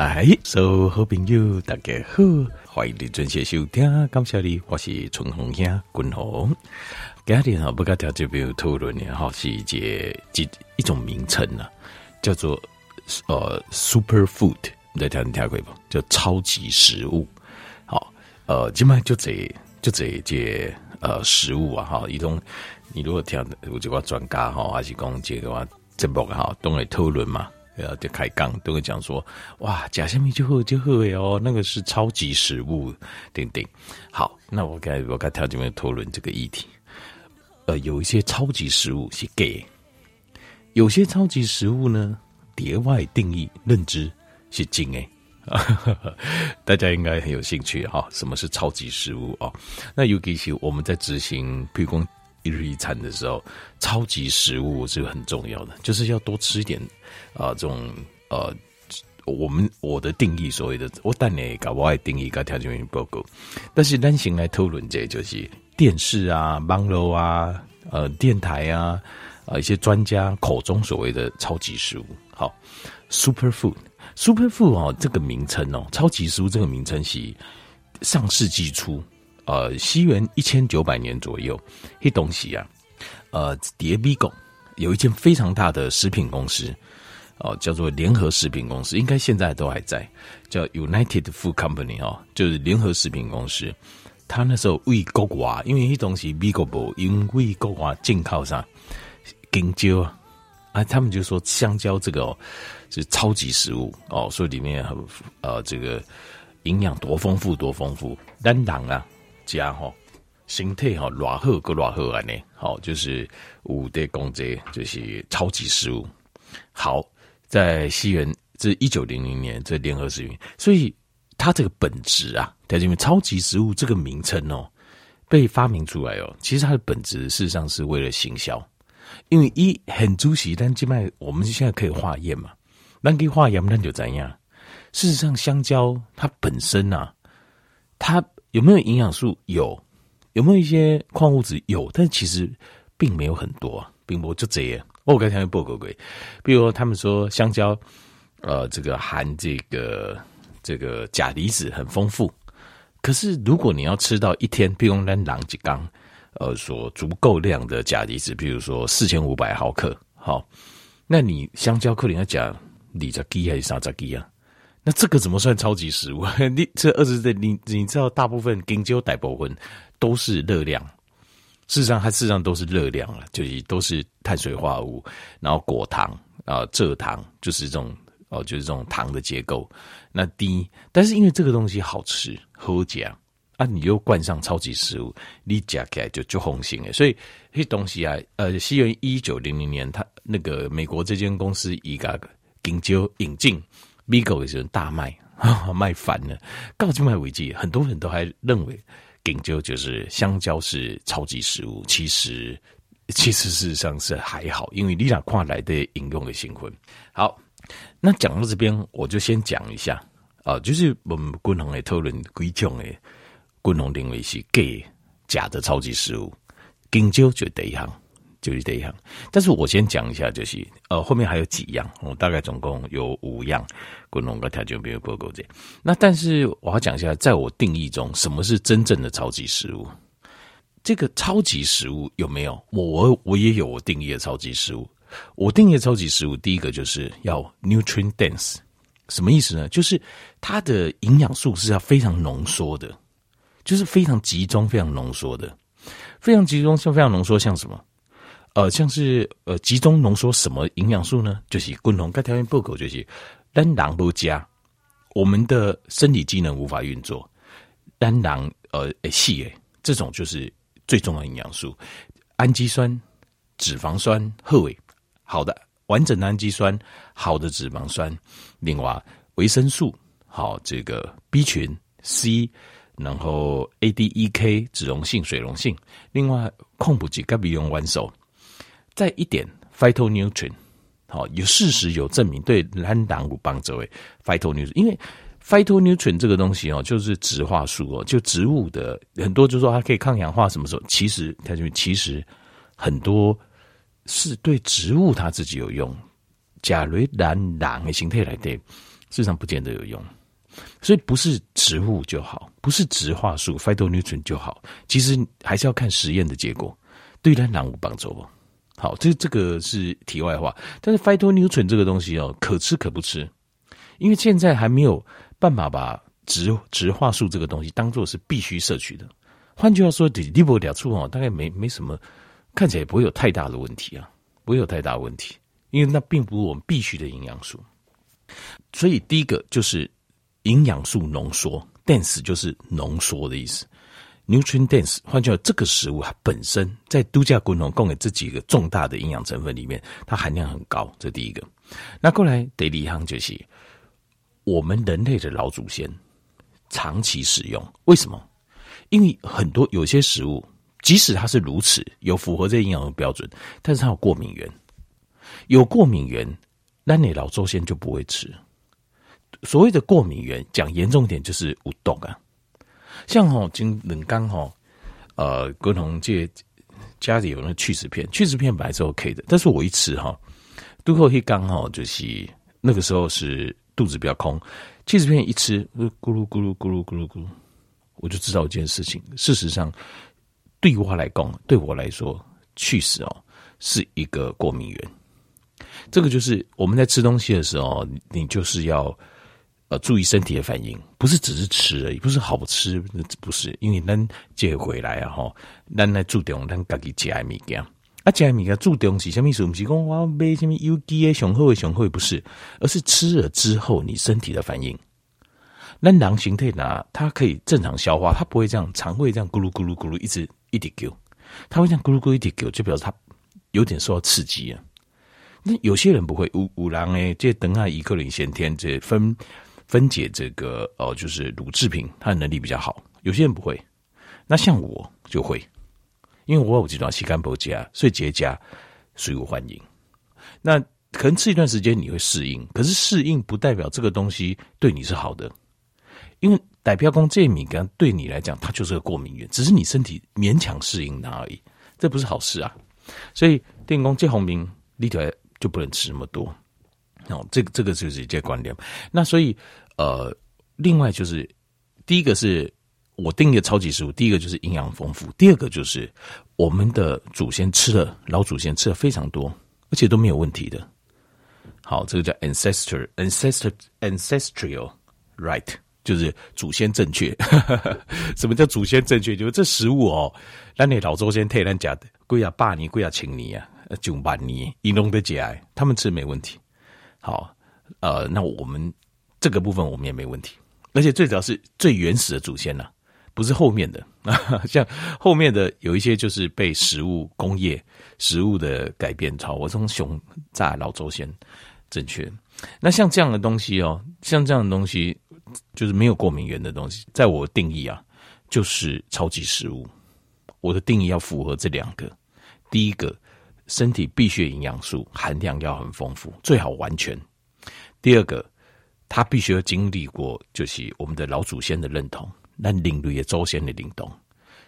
来，所有好朋友大家好，欢迎你准时收听，感谢你，我是春红兄君红。今天哈不跟大家朋友讨论的哈是一节一一种名称呢，叫做呃 super food，你在听听过不？叫超级食物。好，呃，今麦就这就这一节呃食物啊哈，一种你如果听有这个专家哈，还是讲这个话节目哈，都会讨论嘛。呃，就开杠都会讲说，哇，假虾米就好就好哎哦，那个是超级食物，等等。好，那我该我该跳进面讨论这个议题。呃，有一些超级食物是 gay，有些超级食物呢，叠外定义认知是精哎。大家应该很有兴趣哈，什么是超级食物哦？那尤其是我们在执行，譬如说一日一餐的时候，超级食物是很重要的，就是要多吃一点。啊、呃，这种呃，我们我的定义所谓的，我当然搞我爱定义搞条件原因报告，但是单行来讨论这就是电视啊、网络啊、呃电台啊，啊、一些专家口中所谓的超级食物。好，super food，super food 哦，这个名称哦，超级食物这个名称是上世纪初，呃，西元一千九百年左右，一东西啊，呃，叠比狗有一间非常大的食品公司。哦，叫做联合食品公司，应该现在都还在，叫 United Food Company 哦，就是联合食品公司。他那时候为国外，因为那东西 Vigo 不，因为国外进口上香蕉啊，啊，他们就说香蕉这个哦是超级食物哦，所以里面很呃这个营养多丰富多丰富，单档啊家哈形态哈偌好个偌好安尼，好就是五的公这就是超级食物，好。在西元这一九零零年，这联合食品，所以它这个本质啊，在这边超级食物这个名称哦，被发明出来哦，其实它的本质事实上是为了行销，因为一很主席，但静脉我们现在可以化验嘛，那可以化验，那就怎样？事实上，香蕉它本身啊，它有没有营养素？有，有没有一些矿物质？有，但其实并没有很多，并不就这样。我刚才报告过，比如他们说香蕉，呃，这个含这个这个钾离子很丰富。可是如果你要吃到一天，比如咱狼几缸，呃，所足够量的钾离子，比如说四千五百毫克，好，那你香蕉可能要讲二十几还是三十几啊？那这个怎么算超级食物？你这二十的你你知道，大部分香蕉大部分都是热量。事实上，它事实上都是热量了，就是都是碳水化合物，然后果糖啊、蔗糖，就是这种哦，就是这种糖的结构。那低，但是因为这个东西好吃，好讲啊，你又冠上超级食物，你夹起来就就红心诶。所以这东西啊，呃，西元一九零零年，他那个美国这间公司一个香蕉引进，美国也是大卖，卖翻了。到今卖为止，很多人都还认为。香蕉就是香蕉是超级食物，其实其实事实上是还好，因为你俩跨来的引用的新闻。好，那讲到这边，我就先讲一下啊、就是我们共同的讨论几种的共同认为是假的超级食物，香蕉就第一项。就是这样，但是我先讲一下，就是呃，后面还有几样，我大概总共有五样，共同个条件没有报告这。那但是我要讲一下，在我定义中，什么是真正的超级食物？这个超级食物有没有？我我我也有我定义的超级食物。我定义的超级食物，第一个就是要 nutrient dense，什么意思呢？就是它的营养素是要非常浓缩的，就是非常集中、非常浓缩的，非常集中、像非常浓缩，像什么？呃，像是呃，集中浓缩什么营养素呢？就是共同该条件不够，就是单囊不加，我们的生理机能无法运作，单囊呃诶细诶，这种就是最重要营养素，氨基酸、脂肪酸、荷维，好的完整的氨基酸，好的脂肪酸，另外维生素，好这个 B 群、C，然后 A、D、E、K 脂溶性、水溶性，另外矿物质该不用完手。再一点，phytonutrient，好，有事实有证明对蓝党有帮助。诶 phytonutrient，因为 phytonutrient 这个东西哦，就是植化素哦，就植物的很多，就说它可以抗氧化，什么时候？其实它就其实很多是对植物它自己有用。甲雷蓝党的形态来对，事实上不见得有用。所以不是植物就好，不是植化素 phytonutrient 就好，其实还是要看实验的结果。对人哪有帮助哦？好，这这个是题外话。但是 phytonutrient 这个东西哦，可吃可不吃，因为现在还没有办法把植植化素这个东西当做是必须摄取的。换句话说，你你不了处哦，大概没没什么，看起来也不会有太大的问题啊，不会有太大问题，因为那并不是我们必须的营养素。所以第一个就是。营养素浓缩，dense 就是浓缩的意思。Nutrient dense，换句话说，这个食物它本身在度假滚筒供给这几个重大的营养成分里面，它含量很高。这第一个。那过来第二项就是我们人类的老祖先长期使用，为什么？因为很多有些食物，即使它是如此有符合这营养的标准，但是它有过敏源，有过敏源，那你老祖先就不会吃。所谓的过敏源，讲严重点就是有毒啊。像吼，今冷刚吼，呃，郭同这家里有那去湿片，去湿片本来是 OK 的，但是我一吃哈，都后一刚好就是那个时候是肚子比较空，去湿片一吃，咕噜咕噜咕噜咕噜咕噜，我就知道一件事情。事实上，对我来讲，对我来说，去湿哦是一个过敏源。这个就是我们在吃东西的时候，你就是要。呃，注意身体的反应，不是只是吃而已，不是好吃，不是，因为咱接回来啊，吼，咱来注重咱自己吃的物件，啊，吃的物件注重是什么意思？不是讲我买什么有机的上好的上好的，不是，而是吃了之后你身体的反应。咱人形态呢，它可以正常消化，它不会这样肠胃这样咕噜咕噜咕噜一直一直叫，它会这样咕噜咕噜一直叫，就表示它有点受到刺激啊。那有些人不会，有有人诶，这等下一个人先天这分。分解这个哦，就是乳制品，它的能力比较好。有些人不会，那像我就会，因为我有这种膝盖不佳，所以结痂所以我欢迎。那可能吃一段时间你会适应，可是适应不代表这个东西对你是好的，因为代表讲这敏感对你来讲，它就是个过敏源，只是你身体勉强适应它而已，这不是好事啊。所以电工这红明立起来就不能吃那么多。哦，这个这个就是一些观点。那所以，呃，另外就是，第一个是我定义的超级食物，第一个就是营养丰富，第二个就是我们的祖先吃了，老祖先吃了非常多，而且都没有问题的。好，这个叫 ancestor ancestor ancestral right，就是祖先正确。什么叫祖先正确？就是这食物哦，那你老祖先替咱家的，贵啊八年，贵啊千年啊，九万年，一弄的节哀，他们吃没问题。好，呃，那我们这个部分我们也没问题，而且最主要是最原始的祖先呐、啊，不是后面的，像后面的有一些就是被食物工业食物的改变，超我从熊在老周先正确。那像这样的东西哦，像这样的东西就是没有过敏源的东西，在我定义啊，就是超级食物。我的定义要符合这两个，第一个。身体必需营养素含量要很丰富，最好完全。第二个，它必须要经历过，就是我们的老祖先的认同，那领略也祖先的领动，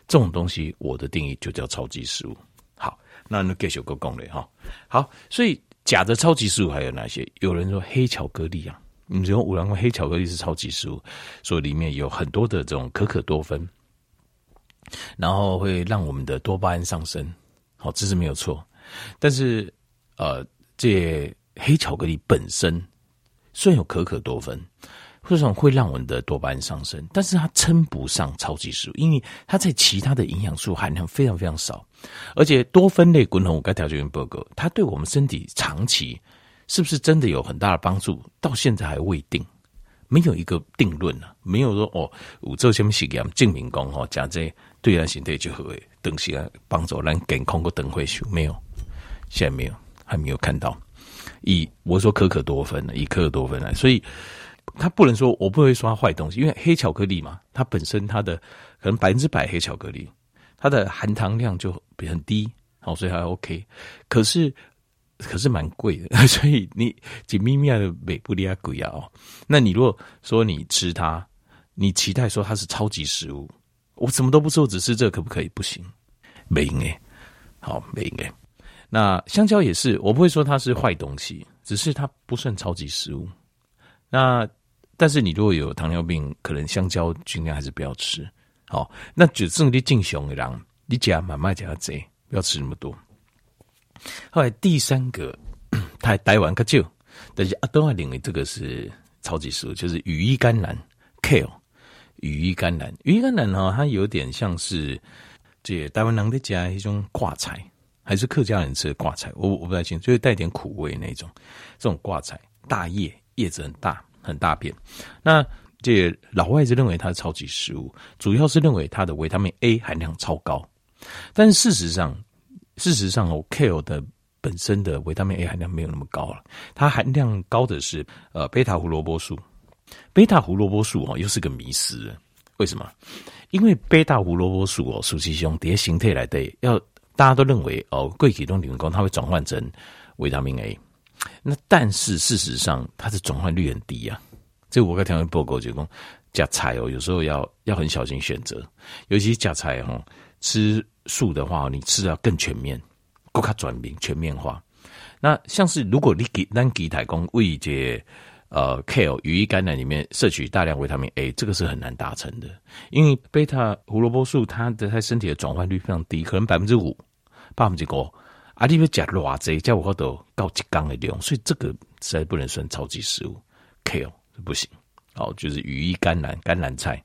这种东西，我的定义就叫超级食物。好，那那继续个攻略哈。好，所以假的超级食物还有哪些？有人说黑巧克力啊，你说五郎黑巧克力是超级食物，所以里面有很多的这种可可多酚，然后会让我们的多巴胺上升。好，这是没有错。但是，呃，这黑巧克力本身虽然有可可多酚，或者会让我们的多巴胺上升，但是它称不上超级食物，因为它在其他的营养素含量非常非常少，而且多酚类滚筒该调节员报告，它对我们身体长期是不是真的有很大的帮助，到现在还未定，没有一个定论呢、啊，没有说哦，我做什么实验证明讲哦，加这对人身体就好，东西啊帮助咱健康个等会数没有。现在没有，还没有看到。以我说可可多酚呢，以可可多酚来，所以他不能说，我不会说它坏东西，因为黑巧克力嘛，它本身它的可能百分之百黑巧克力，它的含糖量就很低，好，所以还 OK。可是可是蛮贵的，所以你紧咪咪的美布利亚贵啊哦。那你如果说你吃它，你期待说它是超级食物，我什么都不做，只吃这可不可以？不行，没应该，好，没应该。那香蕉也是，我不会说它是坏东西，只是它不算超级食物。那但是你如果有糖尿病，可能香蕉尽量还是不要吃。好，那就剩你正常的人，你加慢慢加这，不要吃那么多。后来第三个，他还待完个就，但是阿东还认为这个是超级食物，就是羽衣甘蓝 kale。羽衣甘蓝，羽衣甘蓝哈，它有点像是这台湾人的家一种挂菜，还是客家人吃的挂菜？我我不太清楚，就是带点苦味那种。这种挂菜，大叶，叶子很大，很大片。那这老外是认为它是超级食物，主要是认为它的维他命 A 含量超高。但事实上，事实上哦，kale 的本身的维他命 A 含量没有那么高了，它含量高的是呃贝塔胡萝卜素。贝塔胡萝卜素哦，又是个迷思。为什么？因为贝塔胡萝卜素哦，实际上叠形态来的，要大家都认为哦，贵体动理工它会转换成维他命 A。那但是事实上，它的转换率很低啊。这我刚听完报告就讲，加菜哦，有时候要要很小心选择，尤其是加菜哦，吃素的话，你吃的要更全面，更加转变全面化。那像是如果你给单给台工为这。呃，kale 羽衣甘蓝里面摄取大量维他命 A，这个是很难达成的，因为贝塔胡萝卜素它的它身体的转换率非常低，可能百分之五、百分之五，啊，你要加偌济，加我都高几缸的量，所以这个实在不能算超级食物，kale 不行。好，就是羽衣甘蓝甘蓝菜。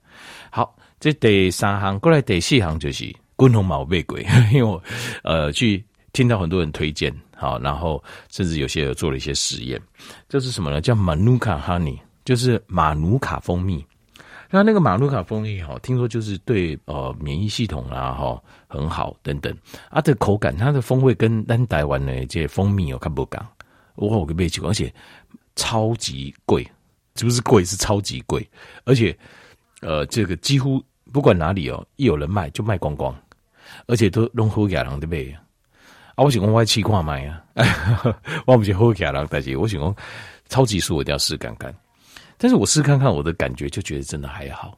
好，这第三行过来第四行就是滚红毛贝鬼，因为我呃去。听到很多人推荐，好，然后甚至有些人做了一些实验，这是什么呢？叫马努卡蜂蜜就是马努卡蜂蜜。那那个马努卡蜂蜜，哈，听说就是对呃免疫系统啊，哈很好等等。啊，这口感，它的风味跟咱台湾的这些蜂蜜有看不讲，我我给背起，而且超级贵，是不是贵？是超级贵，而且呃，这个几乎不管哪里哦，一有人卖就卖光光，而且都弄好野人的卖。啊，我想讲我试看卖啊，我不是好客人，但是我想讲超级素我一定要试看看。但是我试看看，我的感觉就觉得真的还好。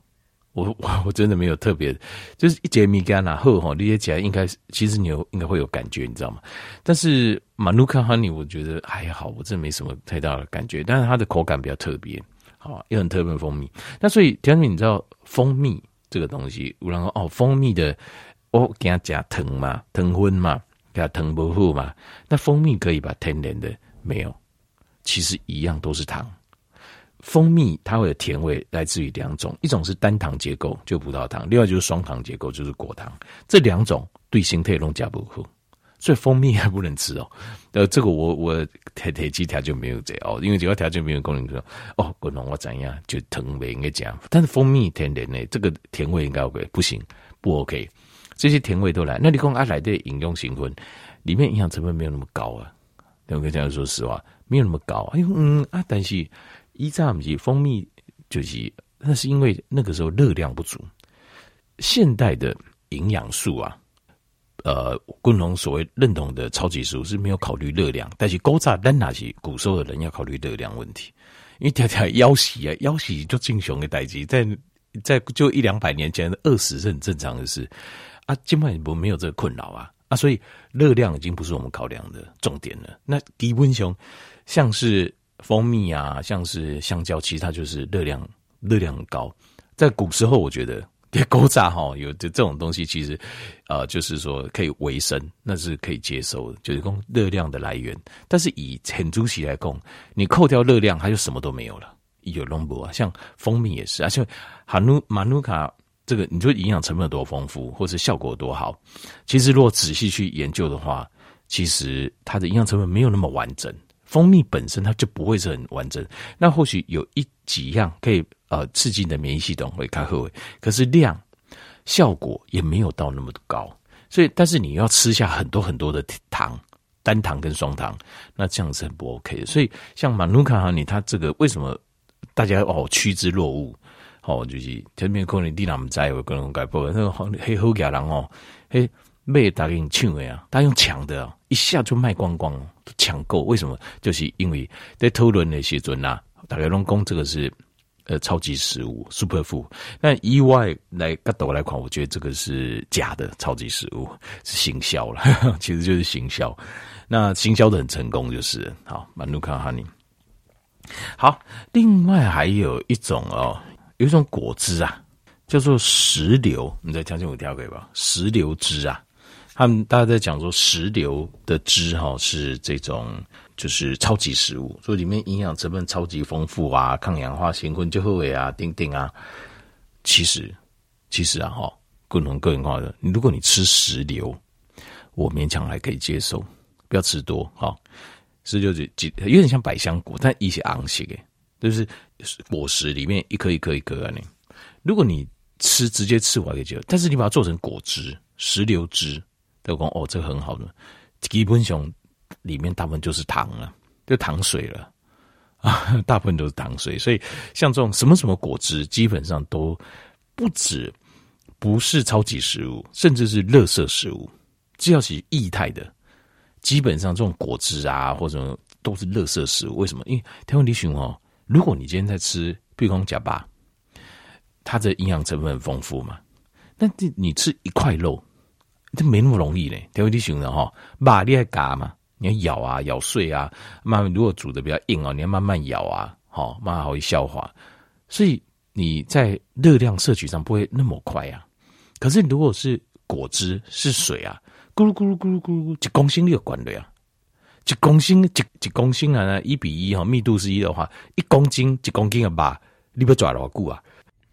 我我我真的没有特别，就是一节米干啊，后哈，捏起来应该其实你有应该会有感觉，你知道吗？但是马努卡哈尼我觉得还好，我真的没什么太大的感觉。但是它的口感比较特别，好，又很特别蜂蜜。那所以田明，你知道蜂蜜这个东西，然后哦，蜂蜜的我给它加糖嘛，糖分嘛。给它糖不好嘛？那蜂蜜可以把天然的没有，其实一样都是糖。蜂蜜它会有甜味，来自于两种，一种是单糖结构，就葡萄糖；另外就是双糖结构，就是果糖。这两种对身体都加不好，所以蜂蜜还不能吃哦。呃，这个我我铁铁机条就没有这哦，因为这个条件没有功能说哦，果农我怎样就糖味应该讲，但是蜂蜜天然的这个甜味应该 OK，不行不 OK。这些甜味都来，那你讲阿来的饮用成分里面营养成分没有那么高啊？我跟大家说实话，没有那么高。哎呦，嗯啊，但是一扎米蜂蜜就是，那是因为那个时候热量不足。现代的营养素啊，呃，共同所谓认同的超级食物是没有考虑热量，但是古早咱那是古时候的人要考虑热量问题，因为条条腰细啊，腰细就正雄的代志，在在就一两百年前饿死是很正常的事。啊，基本上不没有这个困扰啊啊，所以热量已经不是我们考量的重点了。那低温熊像是蜂蜜啊，像是香蕉，其实它就是热量热量高。在古时候，我觉得给狗炸哈有这这种东西，其实呃就是说可以维生，那是可以接受的，就是供热量的来源。但是以很猪席来供，你扣掉热量，它就什么都没有了。有龙博啊，像蜂蜜也是，而且哈努马努卡。这个你说营养成分有多丰富，或者效果有多好？其实如果仔细去研究的话，其实它的营养成分没有那么完整。蜂蜜本身它就不会是很完整。那或许有一几样可以呃刺激你的免疫系统会开会，可是量效果也没有到那么高。所以，但是你要吃下很多很多的糖，单糖跟双糖，那这样是很不 OK 的。所以，像马努卡哈尼，它这个为什么大家哦趋之若鹜？哦，就是前面可能你哪么在有各种改播，那个好黑好假人哦，嘿卖打给你抢的呀，他用抢的啊，一下就卖光光，抢购。为什么？就是因为在讨论那些阵呐，大家拢讲这个是呃超级食物 super food。那意外来角度来看，我觉得这个是假的超级食物，是行销了，其实就是行销。那行销的很成功，就是好。马努卡哈尼。好，另外还有一种哦，有一种果汁啊，叫做石榴。你在条件我调给吧，石榴汁啊，他们大家在讲说石榴的汁哈、是这种就是超级食物，所以里面营养成分超级丰富啊，抗氧化、兴奋、就会啊，丁丁啊。其实，其实啊哈，各种个人化的，如果你吃石榴，我勉强还可以接受，不要吃多哈。石榴就几有点像百香果，但一些昂些的，就是果实里面一颗一颗一颗啊。你如果你吃直接吃完可以接受，但是你把它做成果汁，石榴汁，都讲哦，这个很好的。基本上里面大部分就是糖了，就糖水了啊，大部分都是糖水。所以像这种什么什么果汁，基本上都不止不是超级食物，甚至是垃圾食物，只要是液态的。基本上这种果汁啊，或者都是垃圾食物。为什么？因为台湾李寻哦，如果你今天在吃，比如讲假巴，它的营养成分很丰富嘛。但你你吃一块肉，这没那么容易嘞。台湾李寻的哈，巴你还嘎嘛？你要咬啊，咬碎啊。慢慢如果煮的比较硬哦，你要慢慢咬啊，好慢慢好去消化。所以你在热量摄取上不会那么快啊。可是如果是果汁是水啊。咕噜咕噜咕噜咕噜，一公斤你有管的呀？一公斤一一公斤啊，一比一哈，密度是一的话，一公斤一公斤的吧，你不抓牢固啊？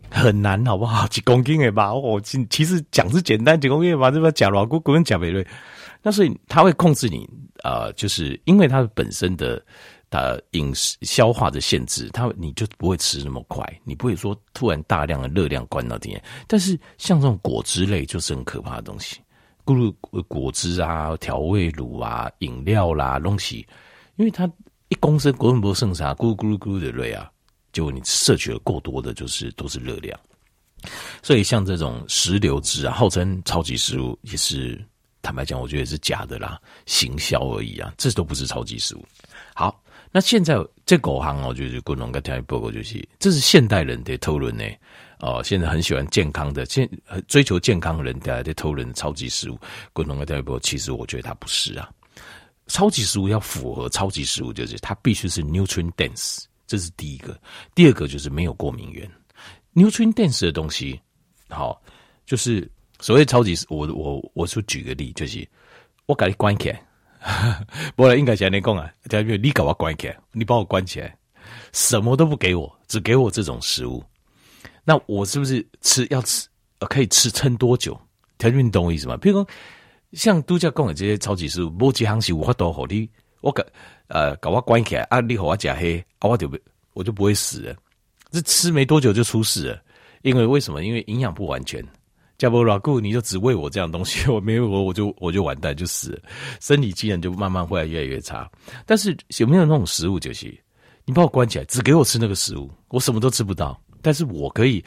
很难好不好？一公斤的吧，我 其实讲是简单，一公斤的吧，这边假牢固，根本假不对。那所以它会控制你，呃，就是因为它本身的呃饮食消化的限制，它你就不会吃那么快，你不会说突然大量的热量灌到体内。但是像这种果汁类就是很可怕的东西。咕噜果汁啊，调味乳啊，饮料啦，东西，因为它一公升果粉剩啥，咕噜咕噜咕噜的热啊，结果你摄取了过多的，就是都是热量。所以像这种石榴汁啊，号称超级食物，也是坦白讲，我觉得是假的啦，行销而已啊，这都不是超级食物。好，那现在这狗行哦，就是共同跟大家报告，就是这是现代人的讨论呢。哦，现在很喜欢健康的，健追求健康的人，大家在讨论超级食物。共同的代表，其实我觉得它不是啊。超级食物要符合超级食物，就是它必须是 nutrient dense，这是第一个。第二个就是没有过敏源。nutrient dense 的东西，好，就是所谓超级食物。我我我说举个例，就是我把你关起来，不然应该像你讲啊，假如你把我关起来，你把我关起来，什么都不给我，只给我这种食物。那我是不是吃要吃呃可以吃撑多久？条件你懂我意思吗？譬如说像度假公园这些超级食物，某几行是无法多好你，我给呃搞我关起来啊，你和我假黑啊，我就不我就不会死了。这吃没多久就出事了，因为为什么？因为营养不完全。加波拉固你就只喂我这样东西，我没有我我就我就完蛋就死了，身体机能就慢慢会越来越差。但是有没有那种食物就是你把我关起来，只给我吃那个食物，我什么都吃不到。但是我可以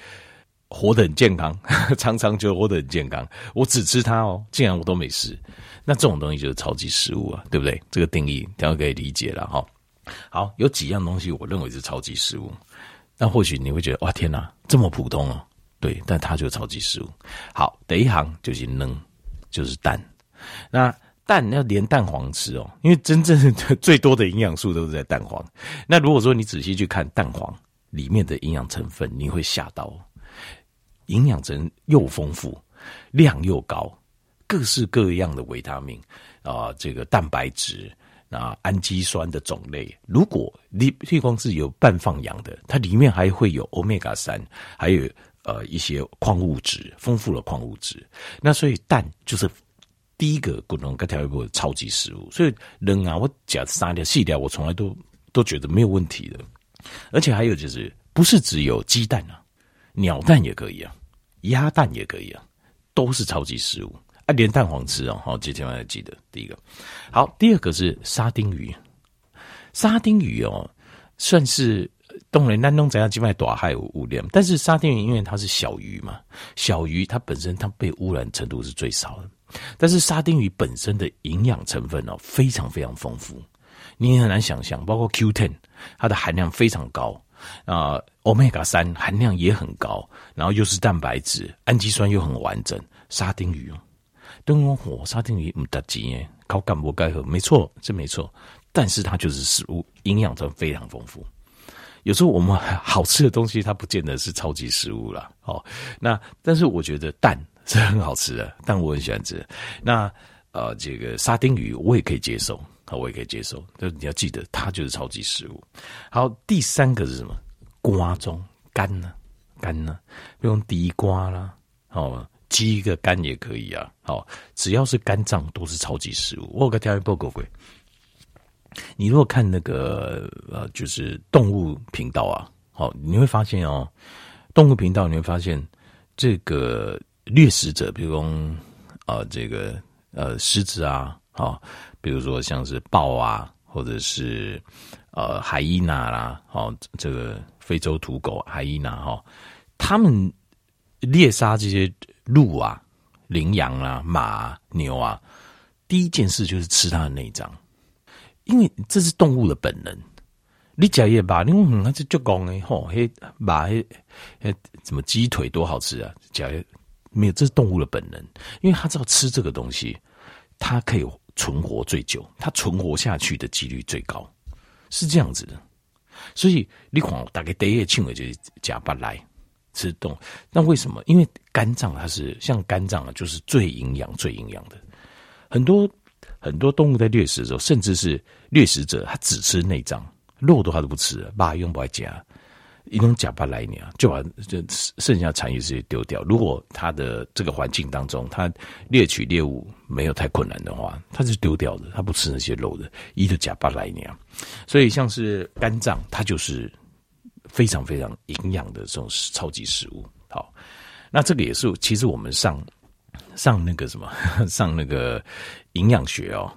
活得很健康，长长久活得很健康。我只吃它哦，竟然我都没事。那这种东西就是超级食物啊，对不对？这个定义大家可以理解了哈。好，有几样东西我认为是超级食物。那或许你会觉得哇，天哪，这么普通哦。对，但它就是超级食物。好，第一行就是能，就是蛋。那蛋要连蛋黄吃哦，因为真正最多的营养素都是在蛋黄。那如果说你仔细去看蛋黄。里面的营养成分你会吓到，营养成又丰富，量又高，各式各样的维他命啊、这个蛋白质啊，氨基酸的种类。如果你譬如是有半放养的，它里面还会有欧米伽三，还有呃一些矿物质，丰富的矿物质。那所以蛋就是第一个功能跟调味部的超级食物。所以人啊，我讲三条细条，我从来都都觉得没有问题的。而且还有就是，不是只有鸡蛋啊，鸟蛋也可以啊，鸭蛋也可以啊，都是超级食物啊，连蛋黄吃哦。好，这千万要记得。第一个，好，第二个是沙丁鱼。沙丁鱼哦，算是东人南东怎样几卖大海无量，但是沙丁鱼因为它是小鱼嘛，小鱼它本身它被污染程度是最少的，但是沙丁鱼本身的营养成分哦，非常非常丰富。你也很难想象，包括 Q ten，它的含量非常高啊，Omega 三含量也很高，然后又是蛋白质，氨基酸又很完整。沙丁鱼，灯光火，沙丁鱼唔得劲耶，高干不盖喝，没错，这没错，但是它就是食物营养成分非常丰富。有时候我们好吃的东西，它不见得是超级食物啦。哦，那但是我觉得蛋是很好吃的，蛋我很喜欢吃。那呃，这个沙丁鱼我也可以接受，好，我也可以接受。但是你要记得，它就是超级食物。好，第三个是什么？瓜中肝呢？肝呢？用地瓜啦，哦，鸡一个肝也可以啊。好，只要是肝脏都是超级食物。我有个条件报告过。你如果看那个呃，就是动物频道啊，好，你会发现哦，动物频道你会发现这个掠食者，比如说啊、呃，这个呃狮子啊，好，比如说像是豹啊，或者是呃海伊娜啦，哦，这个非洲土狗海伊娜哈，他们猎杀这些鹿啊、羚羊啊、马啊、牛啊，第一件事就是吃它的内脏。因为这是动物的本能，你讲也罢，你讲那就就讲哎吼，嘿马嘿嘿，怎么鸡腿多好吃啊？讲没有，这是动物的本能，因为他知道吃这个东西，它可以存活最久，它存活下去的几率最高，是这样子的。所以你看，大概第一个称谓就是假巴来吃动，那为什么？因为肝脏它是像肝脏啊，就是最营养、最营养的，很多。很多动物在掠食的时候，甚至是掠食者，他只吃内脏，肉的话都不吃，把用不爱夹，一种假巴来年就把这剩下残余这些丢掉。如果他的这个环境当中，他猎取猎物没有太困难的话，他是丢掉的，他不吃那些肉的，一个假巴来年。所以像是肝脏，它就是非常非常营养的这种超级食物。好，那这个也是，其实我们上。上那个什么，上那个营养学哦，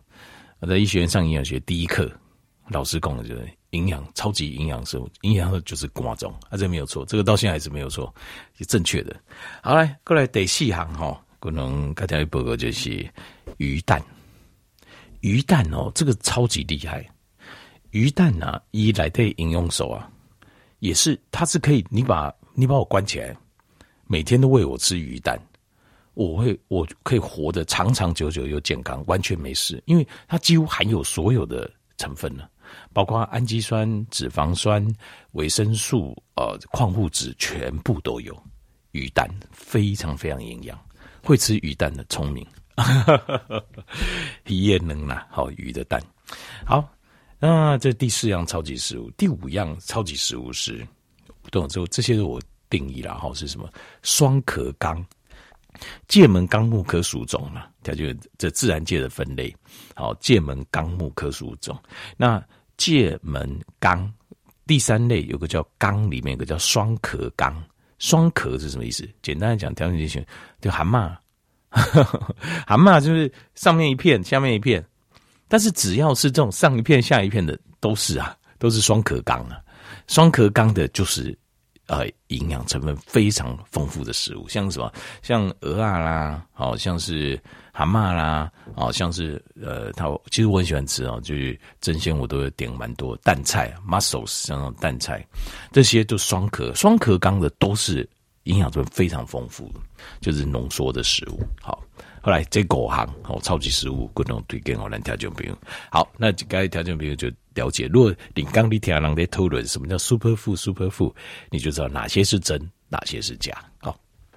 我在医学院上营养学第一课，老师讲的就是营养超级营养生物，营养就是瓜种，啊，这没有错，这个到现在还是没有错，是正确的。好来，过来第四行哈，可能刚才报告就是鱼蛋，鱼蛋哦，这个超级厉害，鱼蛋啊，一来对饮用手啊，也是，它是可以，你把你把我关起来，每天都喂我吃鱼蛋。我会，我可以活得长长久久又健康，完全没事，因为它几乎含有所有的成分了，包括氨基酸、脂肪酸、维生素、呃矿物质，全部都有。鱼蛋非常非常营养，会吃鱼蛋的聪明，也能拿好鱼的蛋。好，那这第四样超级食物，第五样超级食物是，不懂之后这些是我定义了哈，是什么？双壳纲。界门纲目科属种嘛，它就这自然界的分类。好，界门纲目科属种。那界门纲第三类有个叫纲，里面有个叫双壳纲。双壳是什么意思？简单来讲，条件就行，就蛤蟆。蛤蟆就是上面一片，下面一片。但是只要是这种上一片下一片的，都是啊，都是双壳纲啊。双壳纲的就是。呃，营养成分非常丰富的食物，像什么，像鹅啊啦，好像是蛤蟆啦，好像是呃，它其实我很喜欢吃哦，就是蒸鲜我都有点蛮多蛋菜，mussels 像那种蛋菜，这些都双壳双壳纲的都是营养成分非常丰富的，就是浓缩的食物。好，后来这五行哦，超级食物，各种推荐我来调整朋友。好，那该调整朋友就。了解，如果你刚你听人在讨论什么叫 super food super food，你就知道哪些是真，哪些是假。